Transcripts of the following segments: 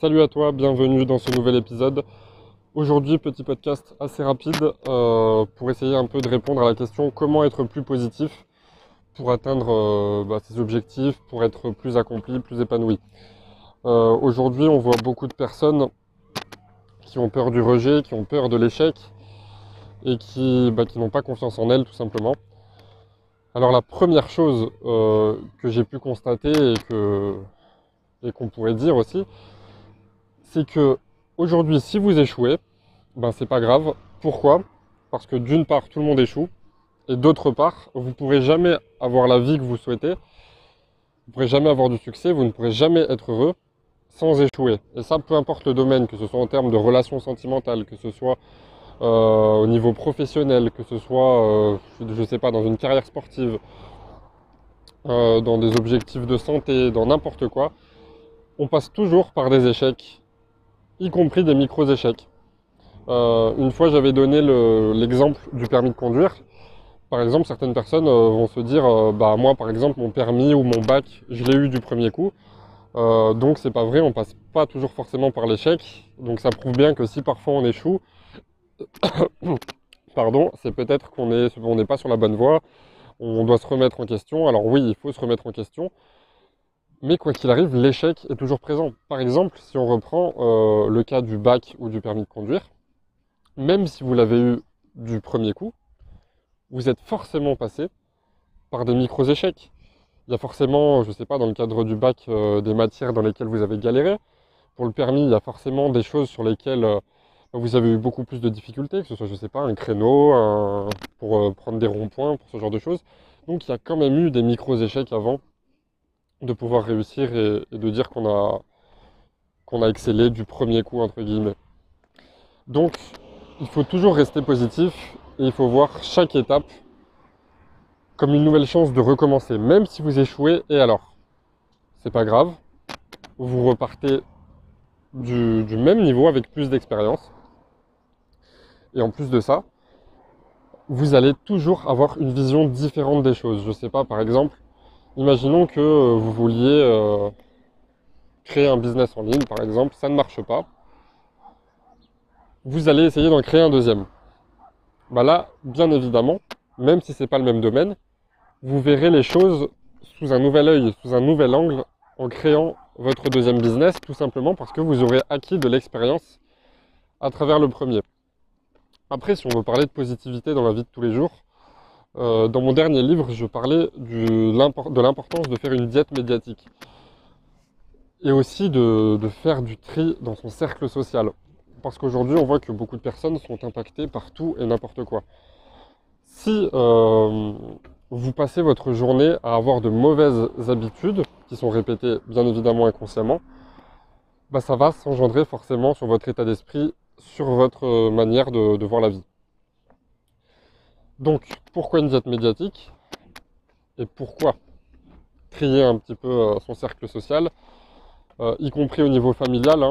Salut à toi, bienvenue dans ce nouvel épisode. Aujourd'hui, petit podcast assez rapide euh, pour essayer un peu de répondre à la question comment être plus positif pour atteindre euh, bah, ses objectifs, pour être plus accompli, plus épanoui. Euh, Aujourd'hui, on voit beaucoup de personnes qui ont peur du rejet, qui ont peur de l'échec et qui, bah, n'ont pas confiance en elles tout simplement. Alors la première chose que j'ai pu constater et qu'on pourrait dire aussi, c'est que aujourd'hui, si vous échouez, ben c'est pas grave. Pourquoi? Parce que d'une part, tout le monde échoue, et d'autre part, vous ne pourrez jamais avoir la vie que vous souhaitez, vous ne pourrez jamais avoir du succès, vous ne pourrez jamais être heureux sans échouer. Et ça, peu importe le domaine, que ce soit en termes de relations sentimentales, que ce soit euh, au niveau professionnel, que ce soit, euh, je sais pas, dans une carrière sportive, euh, dans des objectifs de santé, dans n'importe quoi, on passe toujours par des échecs, y compris des micro-échecs. une fois, j'avais donné l'exemple du permis de conduire. Par exemple, certaines personnes vont se dire, bah moi, par exemple, mon permis ou mon bac, je l'ai eu du premier coup. donc c'est pas vrai, on passe pas toujours forcément par l'échec. Donc ça prouve bien que si parfois on échoue, pardon, c'est peut-être qu'on n'est pas sur la bonne voie, on doit se remettre en question. Alors oui, il faut se remettre en question, mais quoi qu'il arrive, l'échec est toujours présent. Par exemple, si on reprend euh, le cas du bac ou du permis de conduire, même si vous l'avez eu du premier coup, vous êtes forcément passé par des micros échecs. Il y a forcément, je ne sais pas, dans le cadre du bac, euh, des matières dans lesquelles vous avez galéré. Pour le permis, il y a forcément des choses sur lesquelles euh, vous avez eu beaucoup plus de difficultés, que ce soit, je sais pas, un créneau, pour prendre des ronds-points, pour ce genre de choses. Donc il y a quand même eu des micros échecs avant de pouvoir réussir et, de dire qu'on a, a excellé du premier coup, entre guillemets. Donc il faut toujours rester positif et il faut voir chaque étape comme une nouvelle chance de recommencer, même si vous échouez. Et alors, c'est pas grave, vous repartez du, du, même niveau avec plus d'expérience. Et en plus de ça, vous allez toujours avoir une vision différente des choses. Je sais pas, par exemple, imaginons que euh, vous vouliez euh, créer un business en ligne, par exemple, ça ne marche pas. Vous allez essayer d'en créer un deuxième. Bah là, bien évidemment, même si ce n'est pas le même domaine, vous verrez les choses sous un nouvel œil, sous un nouvel angle, en créant votre deuxième business, tout simplement parce que vous aurez acquis de l'expérience à travers le premier. Après, si on veut parler de positivité dans la vie de tous les jours, euh, dans mon dernier livre, je parlais de l'importance de faire une diète médiatique. Et aussi de, faire du tri dans son cercle social. Parce qu'aujourd'hui, on voit que beaucoup de personnes sont impactées par tout et n'importe quoi. Si euh, vous passez votre journée à avoir de mauvaises habitudes, qui sont répétées bien évidemment inconsciemment, bah ça va s'engendrer forcément sur votre état d'esprit sur votre euh, manière de, voir la vie. Donc, pourquoi une diète médiatique Et pourquoi trier un petit peu euh, son cercle social, euh, y compris au niveau familial, hein,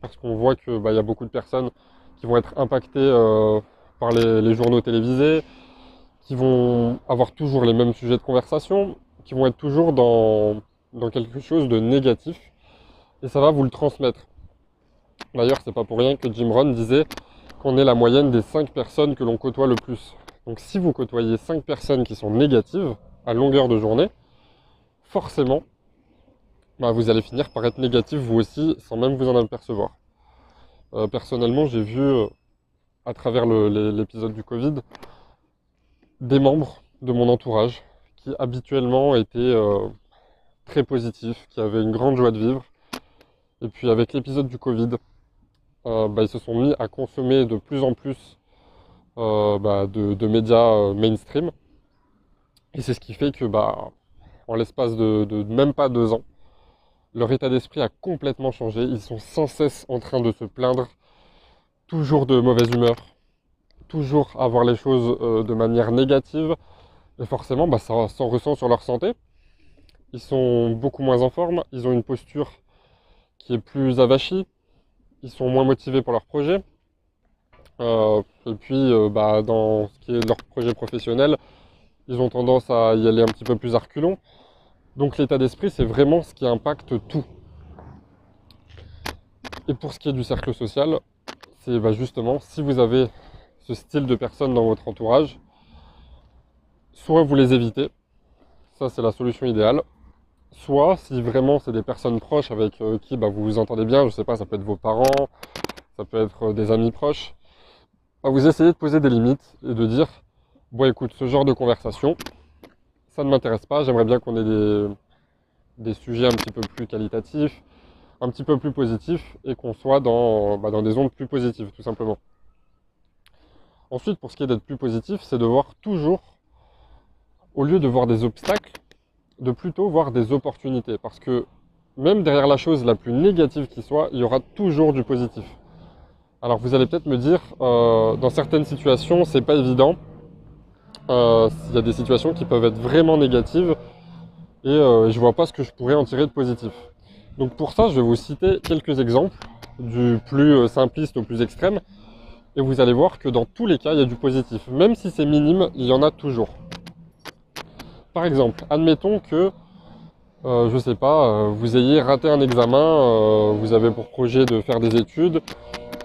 parce qu'on voit qu'il bah, y a beaucoup de personnes qui vont être impactées par les, journaux télévisés, qui vont avoir toujours les mêmes sujets de conversation, qui vont être toujours dans quelque chose de négatif, et ça va vous le transmettre. D'ailleurs, c'est pas pour rien que Jim Rohn disait qu'on est la moyenne des 5 personnes que l'on côtoie le plus. Donc si vous côtoyez 5 personnes qui sont négatives à longueur de journée, forcément, bah, vous allez finir par être négatif vous aussi sans même vous en apercevoir. Euh, personnellement, j'ai vu euh, à travers l'épisode du Covid des membres de mon entourage qui habituellement étaient euh, très positifs, qui avaient une grande joie de vivre. Et puis avec l'épisode du Covid, bah, ils se sont mis à consommer de plus en plus bah, de, médias euh, mainstream. Et c'est ce qui fait que, bah, en l'espace de, même pas deux ans, leur état d'esprit a complètement changé. Ils sont sans cesse en train de se plaindre, toujours de mauvaise humeur, toujours avoir les choses de manière négative. Et forcément, bah, ça s'en ressent sur leur santé. Ils sont beaucoup moins en forme, ils ont une posture qui est plus avachie, ils sont moins motivés pour leur projet. Euh, et puis, euh, bah, dans ce qui est de leur projet professionnel, ils ont tendance à y aller un petit peu plus à Donc l'état d'esprit, c'est vraiment ce qui impacte tout. Et pour ce qui est du cercle social, c'est bah, justement si vous avez ce style de personnes dans votre entourage, soit vous les évitez, ça c'est la solution idéale, soit si vraiment c'est des personnes proches avec euh, qui bah, vous vous entendez bien, je sais pas, ça peut être vos parents, ça peut être des amis proches, vous essayez de poser des limites et de dire bon écoute, ce genre de conversation, ça ne m'intéresse pas, j'aimerais bien qu'on ait des, sujets un petit peu plus qualitatifs, un petit peu plus positifs et qu'on soit bah, dans des ondes plus positives tout simplement. Ensuite, pour ce qui est d'être plus positif, c'est de voir toujours, au lieu de voir des obstacles, de plutôt voir des opportunités. Parce que même derrière la chose la plus négative qui soit, il y aura toujours du positif. Alors vous allez peut-être me dire, euh, dans certaines situations, c'est pas évident. Euh, il y a des situations qui peuvent être vraiment négatives et euh, je vois pas ce que je pourrais en tirer de positif. Donc pour ça, je vais vous citer quelques exemples, du plus simpliste au plus extrême, et vous allez voir que dans tous les cas, il y a du positif. Même si c'est minime, il y en a toujours. Par exemple, admettons que, euh, je sais pas, euh, vous ayez raté un examen, euh, vous avez pour projet de faire des études,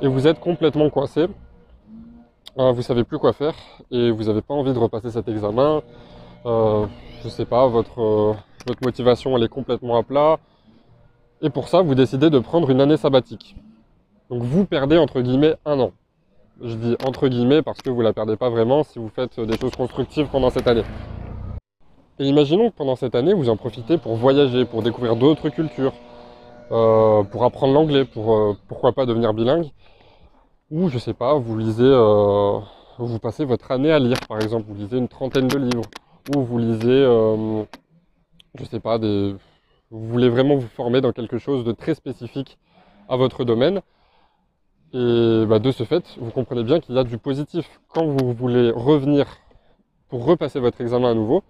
et vous êtes complètement coincé. vous savez plus quoi faire, et vous n'avez pas envie de repasser cet examen. je sais pas, votre, votre motivation elle est complètement à plat. Et pour ça, vous décidez de prendre une année sabbatique. Donc vous perdez entre guillemets un an. Je dis entre guillemets parce que vous la perdez pas vraiment si vous faites des choses constructives pendant cette année. Et imaginons que pendant cette année, vous en profitez pour voyager, pour découvrir d'autres cultures, euh, pour apprendre l'anglais, pour euh, pourquoi pas devenir bilingue. Ou je sais pas, vous lisez, euh, vous passez votre année à lire par exemple, vous lisez une trentaine de livres, ou vous lisez, je sais pas, des, vous voulez vraiment vous former dans quelque chose de très spécifique à votre domaine. Et bah, de ce fait, vous comprenez bien qu'il y a du positif. Quand vous voulez revenir pour repasser votre examen à nouveau,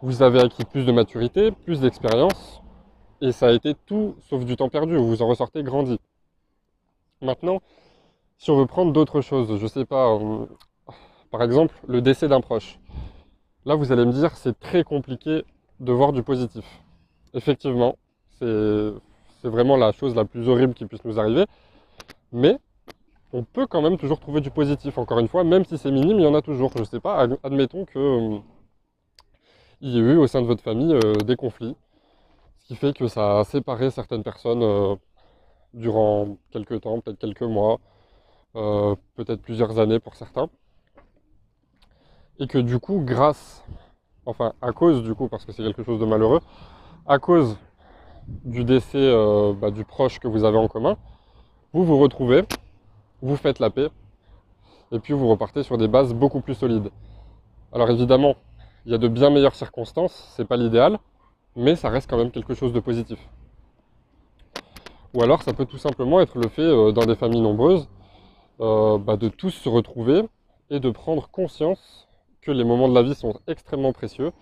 vous avez acquis plus de maturité, plus d'expérience, et ça a été tout sauf du temps perdu, vous en ressortez grandi. Maintenant, si on veut prendre d'autres choses, je sais pas, euh, par exemple le décès d'un proche. Là, vous allez me dire, c'est très compliqué de voir du positif. Effectivement, c'est vraiment la chose la plus horrible qui puisse nous arriver. Mais on peut quand même toujours trouver du positif, encore une fois, même si c'est minime, il y en a toujours. Je sais pas, admettons que euh, il y a eu au sein de votre famille euh, des conflits, ce qui fait que ça a séparé certaines personnes euh, durant quelques temps, peut-être quelques mois, peut-être plusieurs années pour certains. Et que du coup, grâce, enfin à cause du coup, parce que c'est quelque chose de malheureux, à cause du décès bah, du proche que vous avez en commun, vous vous retrouvez, vous faites la paix, et puis vous repartez sur des bases beaucoup plus solides. Alors évidemment, il y a de bien meilleures circonstances, c'est pas l'idéal, mais ça reste quand même quelque chose de positif. Ou alors ça peut tout simplement être le fait euh, dans des familles nombreuses euh, bah, de tous se retrouver et de prendre conscience que les moments de la vie sont extrêmement précieux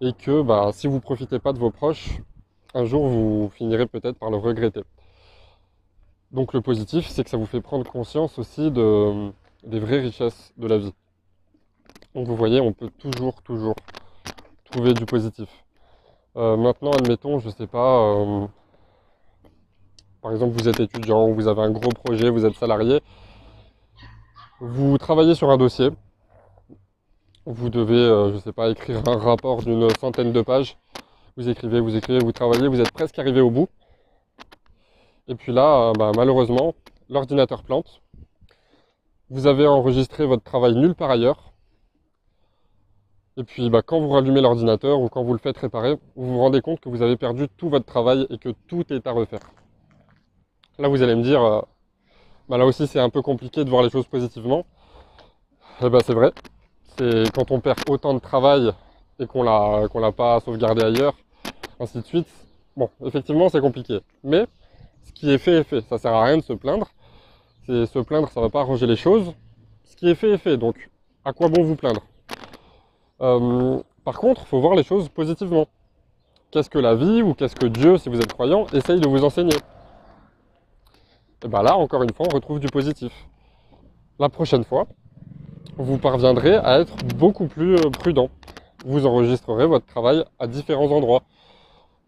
et que bah, si vous ne profitez pas de vos proches, un jour vous finirez peut-être par le regretter. Donc le positif, c'est que ça vous fait prendre conscience aussi de, des vraies richesses de la vie. Donc vous voyez, on peut toujours, toujours trouver du positif. Euh, maintenant, admettons, je ne sais pas, euh, par exemple, vous êtes étudiant, vous avez un gros projet, vous êtes salarié, vous travaillez sur un dossier, vous devez, euh, je ne sais pas, écrire un rapport d'une centaine de pages, vous écrivez, vous écrivez, vous travaillez, vous êtes presque arrivé au bout. Et puis là, bah, malheureusement, l'ordinateur plante. Vous avez enregistré votre travail nulle part ailleurs. Et puis bah, quand vous rallumez l'ordinateur ou quand vous le faites réparer, vous vous rendez compte que vous avez perdu tout votre travail et que tout est à refaire. Là, vous allez me dire, euh, bah, là aussi c'est un peu compliqué de voir les choses positivement. Eh ben, c'est vrai. C'est quand on perd autant de travail et qu'on l'a l'a pas sauvegardé ailleurs, ainsi de suite. Bon, effectivement, c'est compliqué. Mais ce qui est fait est fait. Ça sert à rien de se plaindre. se plaindre, ça ne va pas arranger les choses. Ce qui est fait est fait. Donc, à quoi bon vous plaindre? Euh, Par contre, il faut voir les choses positivement. Qu'est-ce que la vie ou qu'est-ce que Dieu, si vous êtes croyant, essaye de vous enseigner Et bien là, encore une fois, on retrouve du positif. La prochaine fois, vous parviendrez à être beaucoup plus euh, prudent. Vous enregistrerez votre travail à différents endroits.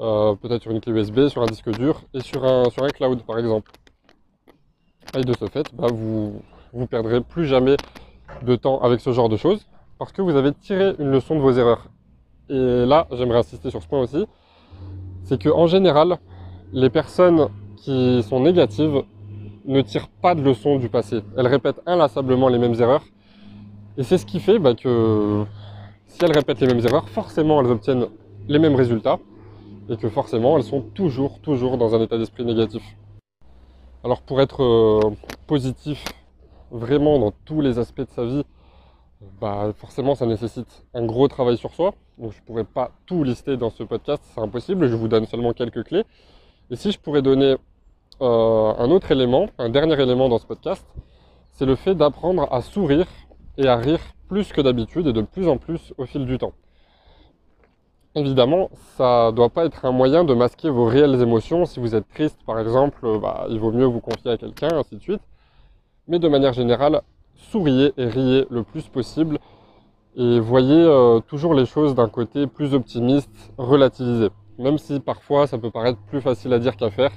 Euh, peut-être sur une clé USB, sur un disque dur et sur un, cloud par exemple. Et de ce fait, bah, vous vous perdrez plus jamais de temps avec ce genre de choses parce que vous avez tiré une leçon de vos erreurs. Et là, j'aimerais insister sur ce point aussi, c'est que en général, les personnes qui sont négatives ne tirent pas de leçons du passé. Elles répètent inlassablement les mêmes erreurs. Et c'est ce qui fait bah, que si elles répètent les mêmes erreurs, forcément elles obtiennent les mêmes résultats et que forcément elles sont toujours, toujours dans un état d'esprit négatif. Alors pour être euh, positif vraiment dans tous les aspects de sa vie, bah forcément ça nécessite un gros travail sur soi. Donc je ne pourrais pas tout lister dans ce podcast, c'est impossible, je vous donne seulement quelques clés. Et si je pourrais donner euh, un autre élément, un dernier élément dans ce podcast, c'est le fait d'apprendre à sourire et à rire plus que d'habitude et de plus en plus au fil du temps. Évidemment, ça ne doit pas être un moyen de masquer vos réelles émotions. Si vous êtes triste, par exemple, bah, il vaut mieux vous confier à quelqu'un, ainsi de suite. Mais de manière générale, souriez et riez le plus possible et voyez euh, toujours les choses d'un côté plus optimiste, relativisé. Même si parfois ça peut paraître plus facile à dire qu'à faire.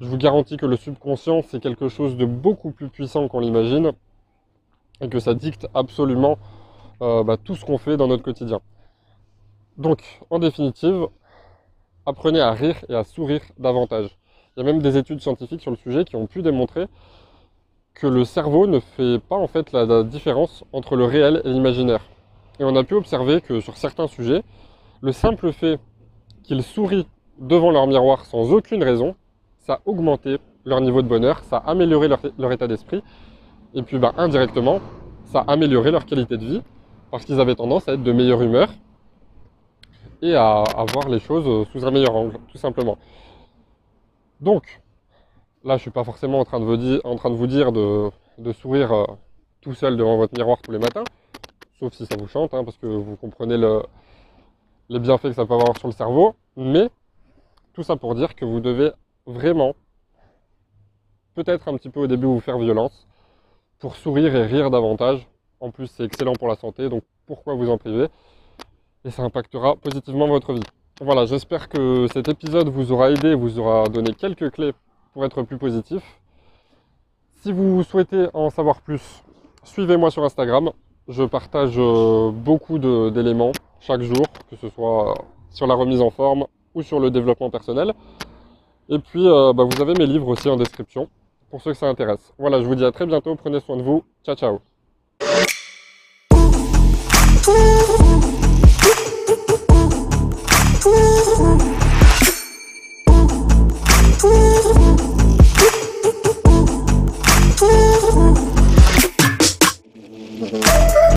Je vous garantis que le subconscient, c'est quelque chose de beaucoup plus puissant qu'on l'imagine et que ça dicte absolument euh, bah, tout ce qu'on fait dans notre quotidien. Donc, en définitive, apprenez à rire et à sourire davantage. Il y a même des études scientifiques sur le sujet qui ont pu démontrer que le cerveau ne fait pas en fait la, différence entre le réel et l'imaginaire. Et on a pu observer que sur certains sujets, le simple fait qu'ils sourient devant leur miroir sans aucune raison, ça a augmenté leur niveau de bonheur, ça a amélioré leur, état d'esprit, et puis bah, indirectement, ça a amélioré leur qualité de vie, parce qu'ils avaient tendance à être de meilleure humeur et à, à voir les choses sous un meilleur angle, tout simplement. Donc, Là, je suis pas forcément en train de vous dire, en train de, vous dire de, sourire euh, tout seul devant votre miroir tous les matins, sauf si ça vous chante, hein, parce que vous comprenez les bienfaits que ça peut avoir sur le cerveau. Mais tout ça pour dire que vous devez vraiment, peut-être un petit peu au début, vous faire violence pour sourire et rire davantage. En plus, c'est excellent pour la santé, donc pourquoi vous en priver? Et ça impactera positivement votre vie. Voilà, j'espère que cet épisode vous aura aidé, vous aura donné quelques clés pour être plus positif. Si vous souhaitez en savoir plus, suivez-moi sur Instagram. Je partage euh, beaucoup d'éléments chaque jour, que ce soit sur la remise en forme ou sur le développement personnel. Et puis, euh, bah, vous avez mes livres aussi en description pour ceux que ça intéresse. Voilà, je vous dis à très bientôt. Prenez soin de vous. Ciao, ciao. Woo!